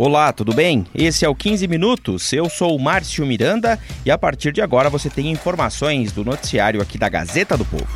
Olá, tudo bem? Esse é o 15 Minutos. Eu sou o Márcio Miranda e a partir de agora você tem informações do noticiário aqui da Gazeta do Povo.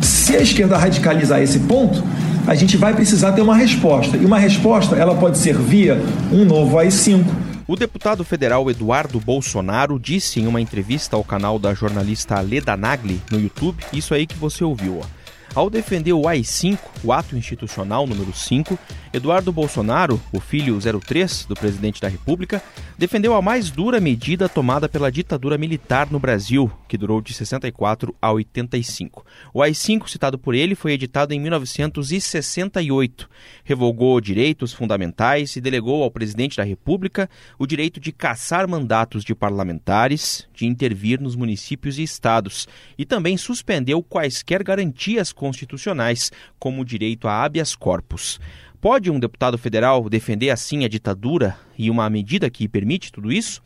Se a esquerda radicalizar esse ponto, a gente vai precisar ter uma resposta. E uma resposta, ela pode ser via um novo AI-5. O deputado federal Eduardo Bolsonaro disse em uma entrevista ao canal da jornalista Leda Nagli no YouTube, isso aí que você ouviu, ó. Ao defender o AI-5, o ato institucional número 5, Eduardo Bolsonaro, o filho 03 do presidente da República, defendeu a mais dura medida tomada pela ditadura militar no Brasil, que durou de 64 a 85. O AI-5, citado por ele, foi editado em 1968. Revogou direitos fundamentais e delegou ao presidente da República o direito de caçar mandatos de parlamentares, de intervir nos municípios e estados, e também suspendeu quaisquer garantias constitucionais, como o direito a habeas corpus. Pode um deputado federal defender assim a ditadura e uma medida que permite tudo isso?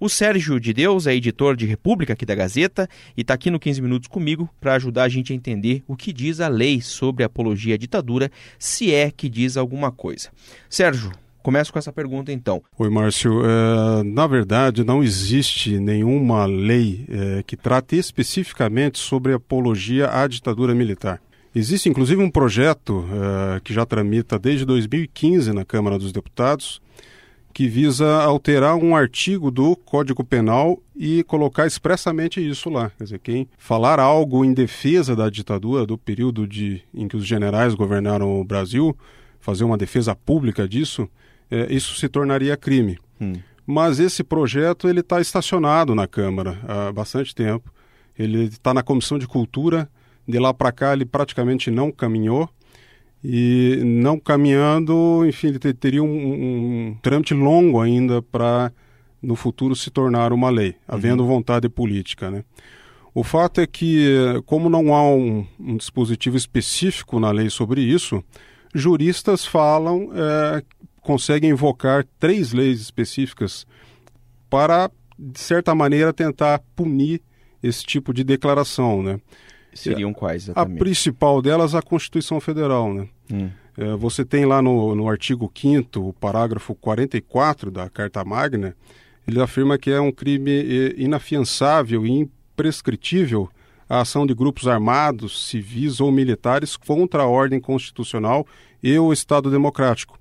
O Sérgio de Deus é editor de República aqui da Gazeta e está aqui no 15 Minutos comigo para ajudar a gente a entender o que diz a lei sobre apologia à ditadura, se é que diz alguma coisa. Sérgio, Começo com essa pergunta então. Oi, Márcio. É, na verdade, não existe nenhuma lei é, que trate especificamente sobre apologia à ditadura militar. Existe inclusive um projeto é, que já tramita desde 2015 na Câmara dos Deputados, que visa alterar um artigo do Código Penal e colocar expressamente isso lá. Quer dizer, quem falar algo em defesa da ditadura, do período de, em que os generais governaram o Brasil, fazer uma defesa pública disso, é, isso se tornaria crime. Hum. Mas esse projeto ele está estacionado na Câmara há bastante tempo. Ele está na Comissão de Cultura. De lá para cá ele praticamente não caminhou. E não caminhando, enfim, ele teria um, um, trâmite longo ainda para no futuro se tornar uma lei, havendo uhum. vontade política, né? O fato é que, como não há um, um dispositivo específico na lei sobre isso, juristas falam é, conseguem invocar três leis específicas para, de certa maneira, tentar punir esse tipo de declaração, né? Seriam quais exatamente? A principal delas, a Constituição Federal, né? Hum. É, você tem lá no, no artigo 5 o parágrafo 44 da Carta Magna, ele afirma que é um crime inafiançável e imprescritível a ação de grupos armados, civis ou militares contra a ordem constitucional e o Estado democrático.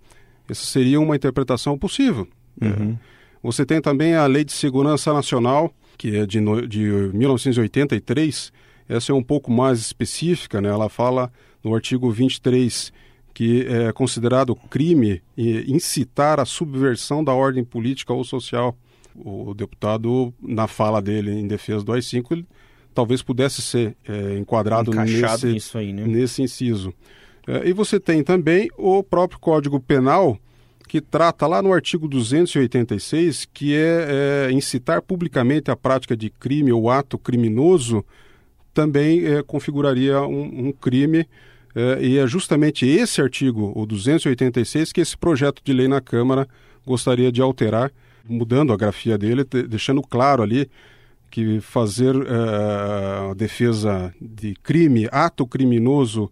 Essa seria uma interpretação possível. Uhum. É. Você tem também a Lei de Segurança Nacional, que é de, de 1983. Essa é um pouco mais específica, né? ela fala no artigo 23 que é considerado crime incitar a subversão da ordem política ou social. O deputado, na fala dele em defesa do AI-5, ele talvez pudesse ser é, enquadrado nesse, aí, né? nesse inciso. É, e você tem também o próprio Código Penal, que trata lá no artigo 286, que é, é incitar publicamente a prática de crime ou ato criminoso, também é, configuraria um, um crime. É, e é justamente esse artigo, o 286, que esse projeto de lei na Câmara gostaria de alterar, mudando a grafia dele, deixando claro ali que fazer é, a defesa de crime, ato criminoso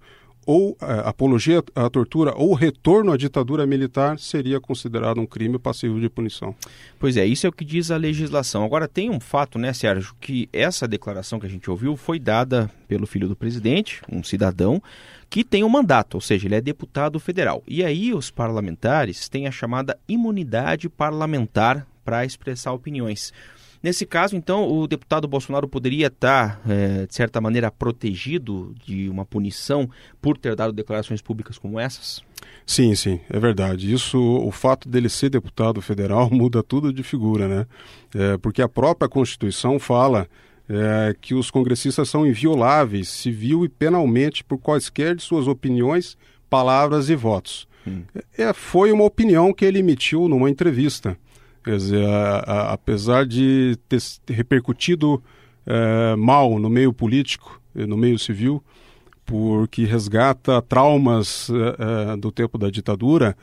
ou é, apologia à tortura ou retorno à ditadura militar seria considerado um crime passivo de punição. Pois é, isso é o que diz a legislação. Agora tem um fato, né, Sérgio, que essa declaração que a gente ouviu foi dada pelo filho do presidente, um cidadão, que tem um mandato, ou seja, ele é deputado federal. E aí os parlamentares têm a chamada imunidade parlamentar para expressar opiniões. Nesse caso, então, o deputado Bolsonaro poderia estar, é, de certa maneira, protegido de uma punição por ter dado declarações públicas como essas? Sim, sim, é verdade. Isso, o fato dele ser deputado federal muda tudo de figura, né? É, porque a própria Constituição fala é, que os congressistas são invioláveis, civil e penalmente, por quaisquer de suas opiniões, palavras e votos. Hum. É, foi uma opinião que ele emitiu numa entrevista. Quer dizer, a, a, apesar de ter repercutido é, mal no meio político, no meio civil, porque resgata traumas é, é, do tempo da ditadura,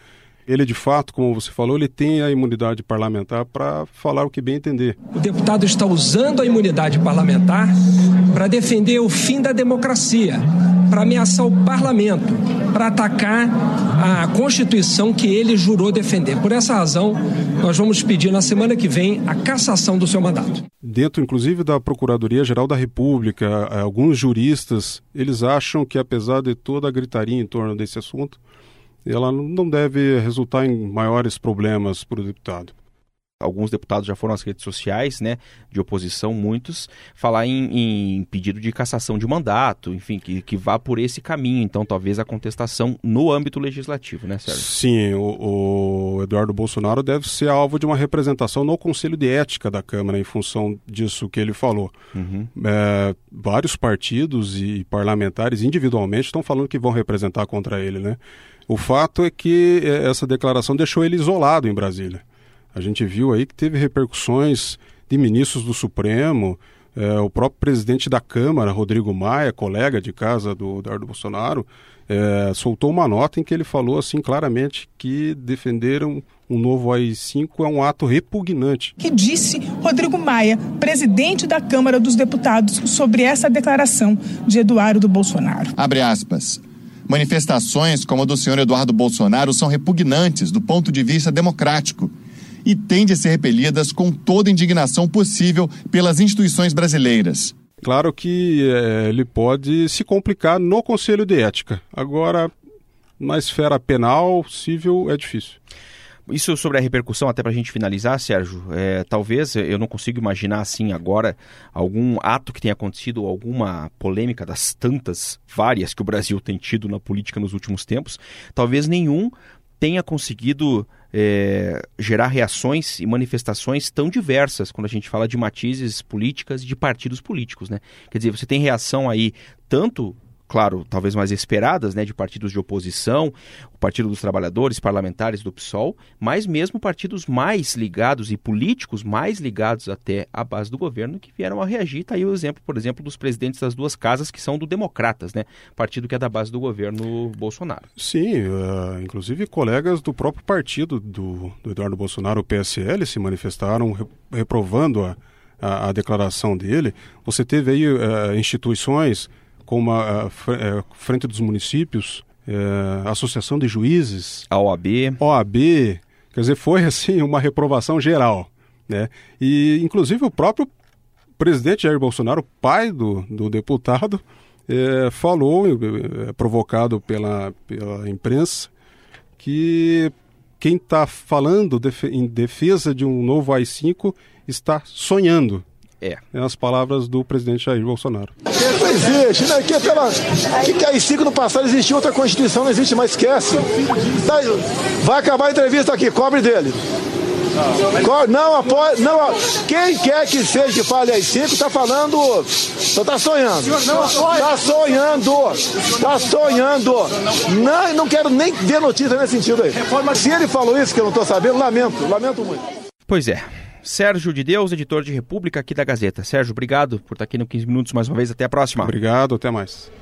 ele de fato, como você falou, ele tem a imunidade parlamentar para falar o que bem entender. O deputado está usando a imunidade parlamentar para defender o fim da democracia, para ameaçar o parlamento, para atacar a Constituição que ele jurou defender. Por essa razão, nós vamos pedir na semana que vem a cassação do seu mandato. Dentro, inclusive, da Procuradoria-Geral da República, alguns juristas, eles acham que apesar de toda a gritaria em torno desse assunto, ela não deve resultar em maiores problemas para o deputado. Alguns deputados já foram às redes sociais, né, de oposição, muitos, falar em, em pedido de cassação de mandato, enfim, que, que vá por esse caminho. Então, talvez a contestação no âmbito legislativo, né, Sérgio? Sim, o, o Eduardo Bolsonaro deve ser alvo de uma representação no Conselho de Ética da Câmara, em função disso que ele falou. Uhum. É, vários partidos e parlamentares, individualmente, estão falando que vão representar contra ele, né? O fato é que é, essa declaração deixou ele isolado em Brasília. A gente viu aí que teve repercussões de ministros do Supremo, é, o próprio presidente da Câmara, Rodrigo Maia, colega de casa do Eduardo Bolsonaro, é, soltou uma nota em que ele falou assim claramente que defenderam um novo AI-5 é um ato repugnante. Que disse Rodrigo Maia, presidente da Câmara dos Deputados, sobre essa declaração de Eduardo Bolsonaro. Abre aspas. Manifestações como a do senhor Eduardo Bolsonaro são repugnantes do ponto de vista democrático e têm de ser repelidas com toda a indignação possível pelas instituições brasileiras. Claro que é, ele pode se complicar no Conselho de Ética. Agora, na esfera penal, civil, é difícil. Isso sobre a repercussão, até para a gente finalizar, Sérgio, é, talvez eu não consigo imaginar assim agora algum ato que tenha acontecido, alguma polêmica das tantas, várias que o Brasil tem tido na política nos últimos tempos, talvez nenhum tenha conseguido é, gerar reações e manifestações tão diversas quando a gente fala de matizes políticas de partidos políticos, né? Quer dizer, você tem reação aí tanto claro, talvez mais esperadas, né, de partidos de oposição, o Partido dos Trabalhadores, parlamentares do PSOL, mas mesmo partidos mais ligados e políticos mais ligados até à base do governo que vieram a reagir. Está aí o exemplo, por exemplo, dos presidentes das duas casas que são do Democratas, né, partido que é da base do governo Bolsonaro. Sim, uh, inclusive colegas do próprio partido do, do, Eduardo Bolsonaro, o PSL, se manifestaram reprovando a, a, a declaração dele. Você teve aí uh, instituições como a, a Frente dos Municípios, a Associação de Juízes, a OAB. OAB, quer dizer, foi assim uma reprovação geral, né? E inclusive o próprio presidente Jair Bolsonaro, pai do, do deputado, é, falou, é, provocado pela, pela imprensa, que quem está falando em defesa de um novo AI-5 está sonhando. É. É as palavras do presidente Jair Bolsonaro. Não existe, né? Que, pela, que, que aí cinco no passado existia outra Constituição, não existe mais, esquece. Tá, vai acabar a entrevista aqui, cobre dele. Não, apoia, não, quem quer que seja que fale aí cinco está falando, só está sonhando. Está sonhando, está sonhando. Não, não quero nem ver notícia nesse sentido aí. Se ele falou isso que eu não estou sabendo, lamento, lamento muito. Pois é. Sérgio de Deus, editor de República aqui da Gazeta. Sérgio, obrigado por estar aqui no 15 Minutos mais uma vez. Até a próxima. Obrigado, até mais.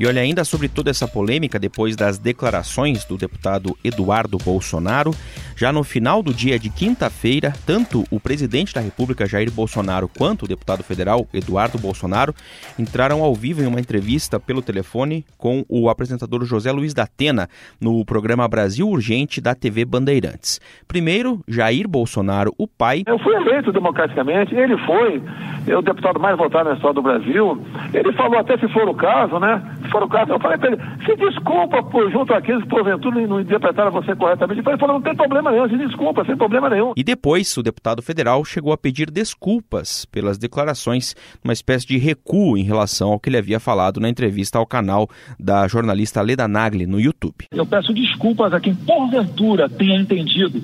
E olha, ainda sobre toda essa polêmica depois das declarações do deputado Eduardo Bolsonaro, já no final do dia de quinta-feira, tanto o presidente da República Jair Bolsonaro quanto o deputado federal Eduardo Bolsonaro entraram ao vivo em uma entrevista pelo telefone com o apresentador José Luiz da Atena no programa Brasil Urgente da TV Bandeirantes. Primeiro, Jair Bolsonaro, o pai. Eu fui eleito democraticamente, ele foi é o deputado mais votado na história do Brasil. Ele falou até se for o caso, né? For o caso, eu falei para ele, se desculpa por junto àqueles que porventura não interpretaram você corretamente. Ele falou, não tem problema nenhum, se desculpa, sem problema nenhum. E depois, o deputado federal chegou a pedir desculpas pelas declarações, uma espécie de recuo em relação ao que ele havia falado na entrevista ao canal da jornalista Leda Nagli no YouTube. Eu peço desculpas a quem porventura tenha entendido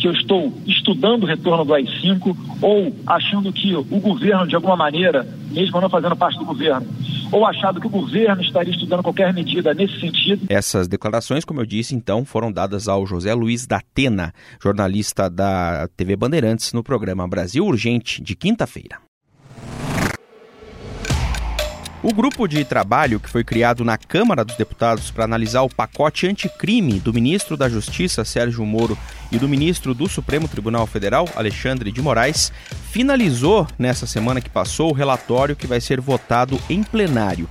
que eu estou estudando o retorno do AI-5 ou achando que o governo, de alguma maneira, mesmo não fazendo parte do governo, ou achado que o governo estaria estudando qualquer medida nesse sentido. Essas declarações, como eu disse, então, foram dadas ao José Luiz da Atena, jornalista da TV Bandeirantes, no programa Brasil Urgente, de quinta-feira. O grupo de trabalho que foi criado na Câmara dos Deputados para analisar o pacote anticrime do ministro da Justiça, Sérgio Moro, e do ministro do Supremo Tribunal Federal, Alexandre de Moraes, finalizou nessa semana que passou o relatório que vai ser votado em plenário.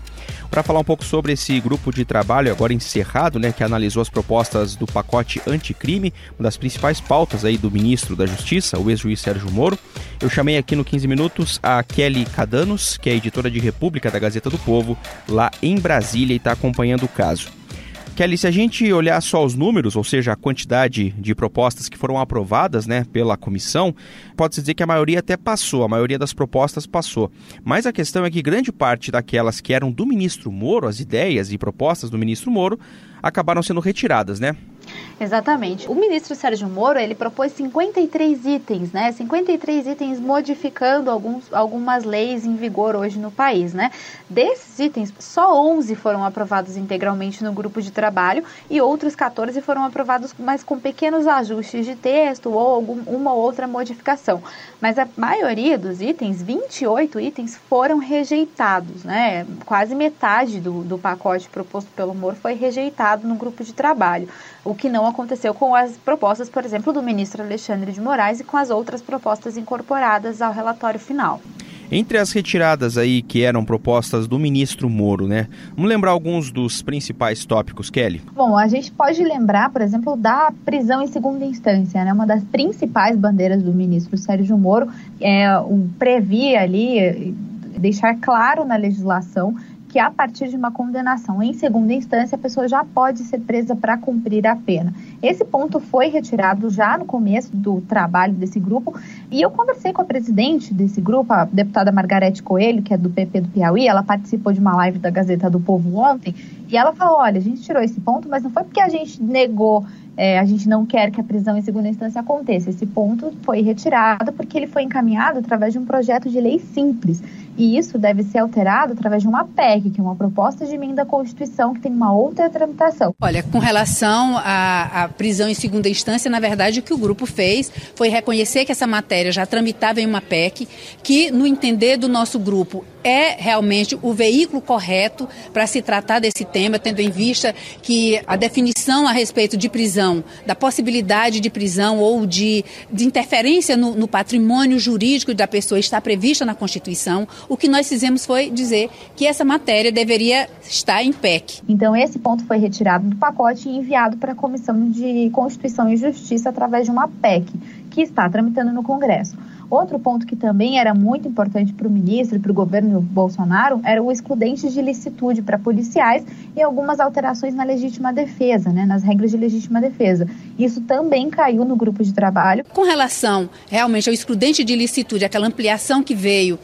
Para falar um pouco sobre esse grupo de trabalho agora encerrado, né, que analisou as propostas do pacote anticrime, uma das principais pautas aí do ministro da Justiça, o ex-juiz Sérgio Moro, eu chamei aqui no 15 minutos a Kelly Cadanos, que é editora de República da Gazeta do Povo, lá em Brasília e está acompanhando o caso. Kelly, se a gente olhar só os números, ou seja, a quantidade de propostas que foram aprovadas né, pela comissão, pode-se dizer que a maioria até passou, a maioria das propostas passou. Mas a questão é que grande parte daquelas que eram do ministro Moro, as ideias e propostas do ministro Moro, acabaram sendo retiradas, né? Exatamente. O ministro Sérgio Moro, ele propôs 53 itens, né? 53 itens modificando alguns, algumas leis em vigor hoje no país, né? Desses itens, só 11 foram aprovados integralmente no grupo de trabalho e outros 14 foram aprovados, mas com pequenos ajustes de texto ou algum, uma ou outra modificação. Mas a maioria dos itens, 28 itens, foram rejeitados, né? Quase metade do, do pacote proposto pelo Moro foi rejeitado no grupo de trabalho o que não aconteceu com as propostas, por exemplo, do ministro Alexandre de Moraes e com as outras propostas incorporadas ao relatório final. Entre as retiradas aí que eram propostas do ministro Moro, né? Vamos lembrar alguns dos principais tópicos, Kelly? Bom, a gente pode lembrar, por exemplo, da prisão em segunda instância, né? Uma das principais bandeiras do ministro Sérgio Moro é um previa ali deixar claro na legislação que a partir de uma condenação em segunda instância, a pessoa já pode ser presa para cumprir a pena. Esse ponto foi retirado já no começo do trabalho desse grupo, e eu conversei com a presidente desse grupo, a deputada Margarete Coelho, que é do PP do Piauí, ela participou de uma live da Gazeta do Povo ontem, e ela falou: olha, a gente tirou esse ponto, mas não foi porque a gente negou é, a gente não quer que a prisão em segunda instância aconteça. Esse ponto foi retirado porque ele foi encaminhado através de um projeto de lei simples. E isso deve ser alterado através de uma PEC, que é uma proposta de emenda à Constituição, que tem uma outra tramitação. Olha, com relação à, à, prisão em segunda instância, na verdade, o que o grupo fez foi reconhecer que essa matéria já tramitava em uma PEC, que, no entender do nosso grupo, é realmente o veículo correto para se tratar desse tema, tendo em vista que a definição a respeito de prisão, da possibilidade de prisão ou de, de interferência no, no patrimônio jurídico da pessoa está prevista na Constituição, o que nós fizemos foi dizer que essa matéria deveria estar em PEC. Então, esse ponto foi retirado do pacote e enviado para a Comissão de Constituição e Justiça através de uma PEC, que está tramitando no Congresso. Outro ponto que também era muito importante para o ministro e para o governo Bolsonaro era o excludente de licitude para policiais e algumas alterações na legítima defesa, né, nas regras de legítima defesa. Isso também caiu no grupo de trabalho. Com relação realmente ao excludente de licitude, aquela ampliação que veio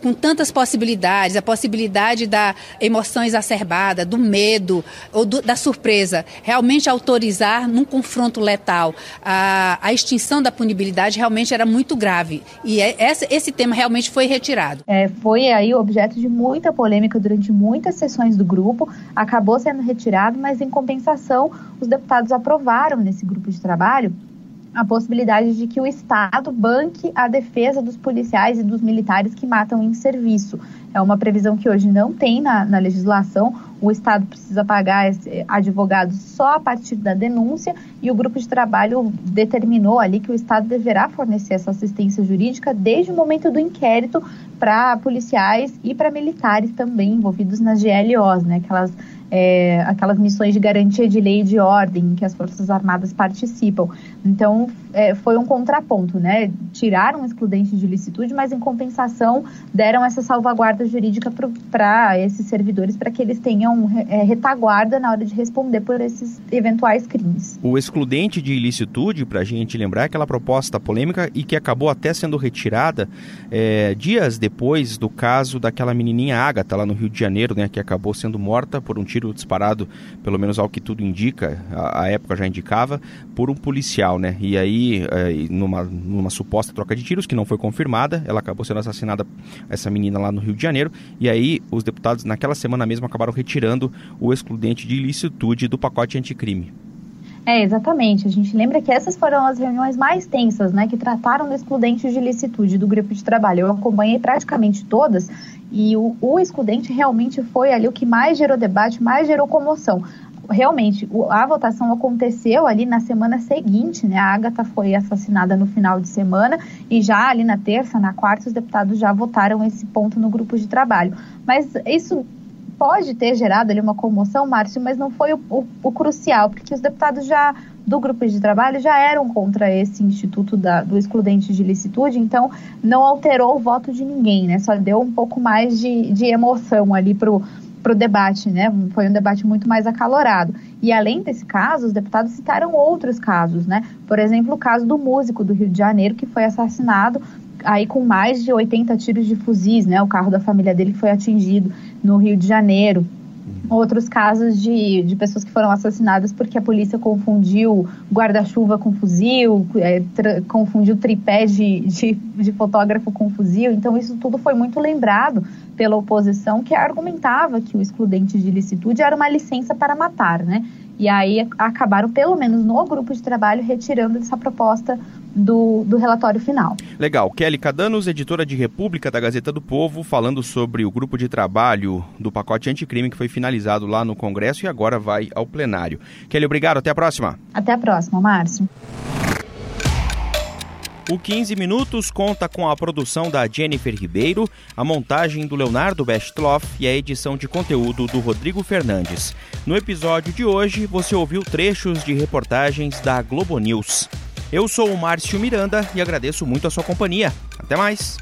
com tantas possibilidades, a possibilidade da emoção exacerbada, do medo ou do, da surpresa, realmente autorizar num confronto letal a, a extinção da punibilidade realmente era muito grave. E é, esse, esse tema realmente foi retirado. É, foi aí objeto de muita polêmica durante muitas sessões do grupo, acabou sendo retirado, mas em compensação, os deputados aprovaram nesse grupo de trabalho a possibilidade de que o Estado banque a defesa dos policiais e dos militares que matam em serviço. É uma previsão que hoje não tem na, na legislação. O Estado precisa pagar advogados só a partir da denúncia e o grupo de trabalho determinou ali que o Estado deverá fornecer essa assistência jurídica desde o momento do inquérito para policiais e para militares também envolvidos nas GLOs, né? Aquelas é, aquelas missões de garantia de lei e de ordem que as Forças Armadas participam. Então, é, foi um contraponto, né? Tiraram o excludente de licitude, mas em compensação deram essa salvaguarda jurídica para esses servidores para que eles tenham é, retaguarda na hora de responder por esses eventuais crimes. O excludente de ilicitude, para a gente lembrar, é aquela proposta polêmica e que acabou até sendo retirada é, dias depois do caso daquela menininha Ágata lá no Rio de Janeiro, né? Que acabou sendo morta por um tiro tiro disparado, pelo menos ao que tudo indica, a, a época já indicava, por um policial, né? E aí, é, numa, numa suposta troca de tiros, que não foi confirmada, ela acabou sendo assassinada, essa menina lá no Rio de Janeiro, e aí os deputados naquela semana mesmo acabaram retirando o excludente de ilicitude do pacote anticrime. É, exatamente. A gente lembra que essas foram as reuniões mais tensas, né, que trataram do excludente de licitude do grupo de trabalho. Eu acompanhei praticamente todas e o, o excludente realmente foi ali o que mais gerou debate, mais gerou comoção. Realmente, a votação aconteceu ali na semana seguinte, né? A Agatha foi assassinada no final de semana e já ali na terça, na quarta, os deputados já votaram esse ponto no grupo de trabalho. Mas isso pode ter gerado ali uma comoção, Márcio, mas não foi o, o, o, crucial, porque os deputados já do grupo de trabalho já eram contra esse instituto da, do excludente de licitude, então não alterou o voto de ninguém, né? Só deu um pouco mais de, de emoção ali para o debate, né? Foi um debate muito mais acalorado. E além desse caso, os deputados citaram outros casos, né? Por exemplo, o caso do músico do Rio de Janeiro que foi assassinado aí com mais de 80 tiros de fuzis, né? O carro da família dele foi atingido no Rio de Janeiro. Outros casos de, de pessoas que foram assassinadas porque a polícia confundiu guarda-chuva com fuzil, é, confundiu tripé de, de, de fotógrafo com fuzil. Então, isso tudo foi muito lembrado pela oposição, que argumentava que o excludente de licitude era uma licença para matar, né? E aí acabaram, pelo menos no grupo de trabalho, retirando essa proposta do, do relatório final. Legal. Kelly Cadanos, editora de República da Gazeta do Povo, falando sobre o grupo de trabalho do pacote anticrime que foi finalizado lá no Congresso e agora vai ao plenário. Kelly, obrigado. Até a próxima. Até a próxima, Márcio. O 15 Minutos conta com a produção da Jennifer Ribeiro, a montagem do Leonardo Bestloff e a edição de conteúdo do Rodrigo Fernandes. No episódio de hoje, você ouviu trechos de reportagens da Globo News. Eu sou o Márcio Miranda e agradeço muito a sua companhia. Até mais!